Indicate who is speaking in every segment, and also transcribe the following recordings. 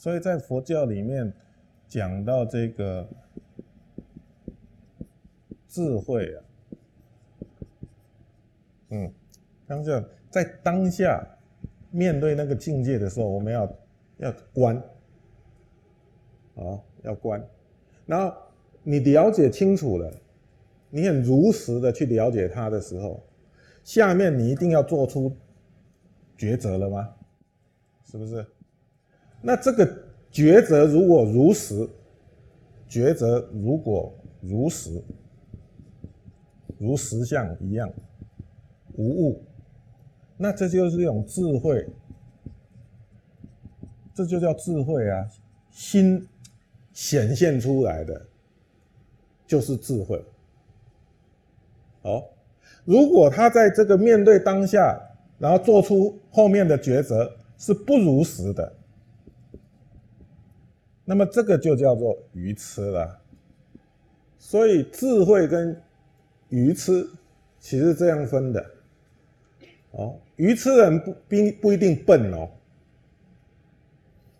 Speaker 1: 所以在佛教里面讲到这个智慧啊，嗯，当下在当下面对那个境界的时候，我们要要观，啊，要观，然后你了解清楚了，你很如实的去了解它的时候，下面你一定要做出抉择了吗？是不是？那这个抉择如果如实，抉择如果如实，如实相一样无误，那这就是一种智慧，这就叫智慧啊！心显现出来的就是智慧。哦，如果他在这个面对当下，然后做出后面的抉择是不如实的。那么这个就叫做愚痴了，所以智慧跟愚痴其实这样分的，哦，愚痴人不不不一定笨哦，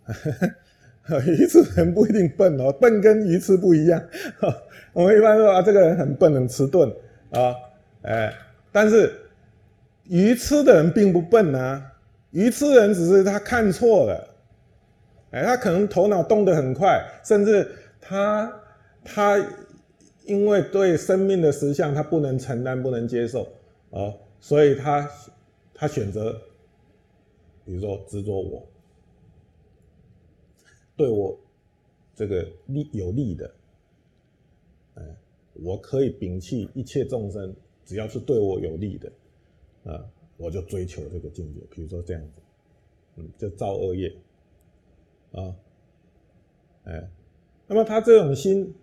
Speaker 1: 愚痴人不一定笨哦，笨跟愚痴不一样。我们一般说啊，这个人很笨很迟钝。啊，哎，但是愚痴的人并不笨啊，愚痴人只是他看错了。哎，他可能头脑动得很快，甚至他他因为对生命的实相他不能承担、不能接受啊，所以他他选择，比如说执着我，对我这个利有利的，哎，我可以摒弃一切众生，只要是对我有利的啊，我就追求这个境界。比如说这样子，嗯，就造恶业。啊，哎，那么他这种心，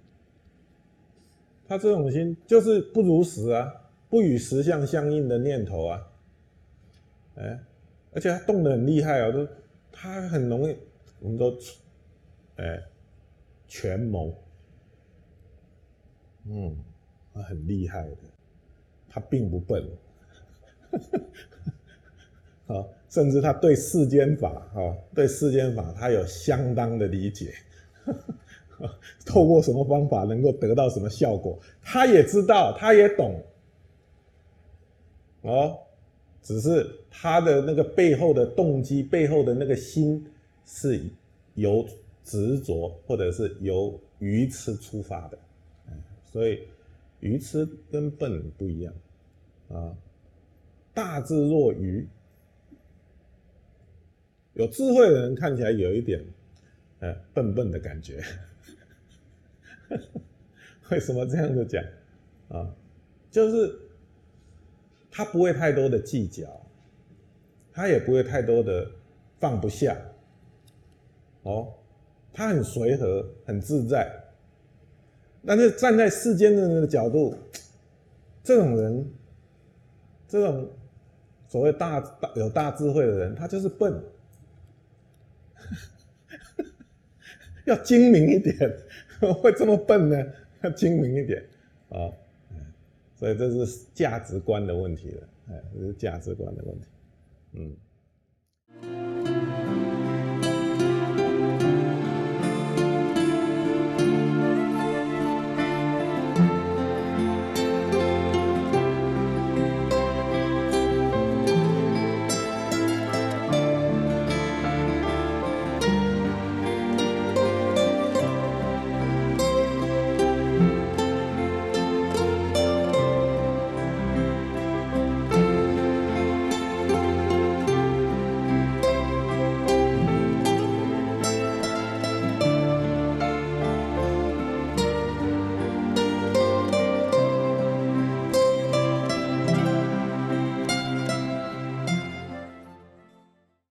Speaker 1: 他这种心就是不如实啊，不与实相相应的念头啊，哎，而且他动得很厉害啊，都他很容易，我们都，哎，权谋，嗯，他很厉害的，他并不笨。啊，甚至他对世间法，啊，对世间法他有相当的理解，透过什么方法能够得到什么效果，他也知道，他也懂，哦，只是他的那个背后的动机，背后的那个心是由执着或者是由愚痴出发的，所以愚痴跟笨不一样，啊，大智若愚。有智慧的人看起来有一点，呃，笨笨的感觉。为什么这样子讲？啊，就是他不会太多的计较，他也不会太多的放不下。哦，他很随和，很自在。但是站在世间的人的角度，这种人，这种所谓大大有大智慧的人，他就是笨。要精明一点，会这么笨呢？要精明一点啊！所以这是价值观的问题了，哎，这是价值观的问题，嗯。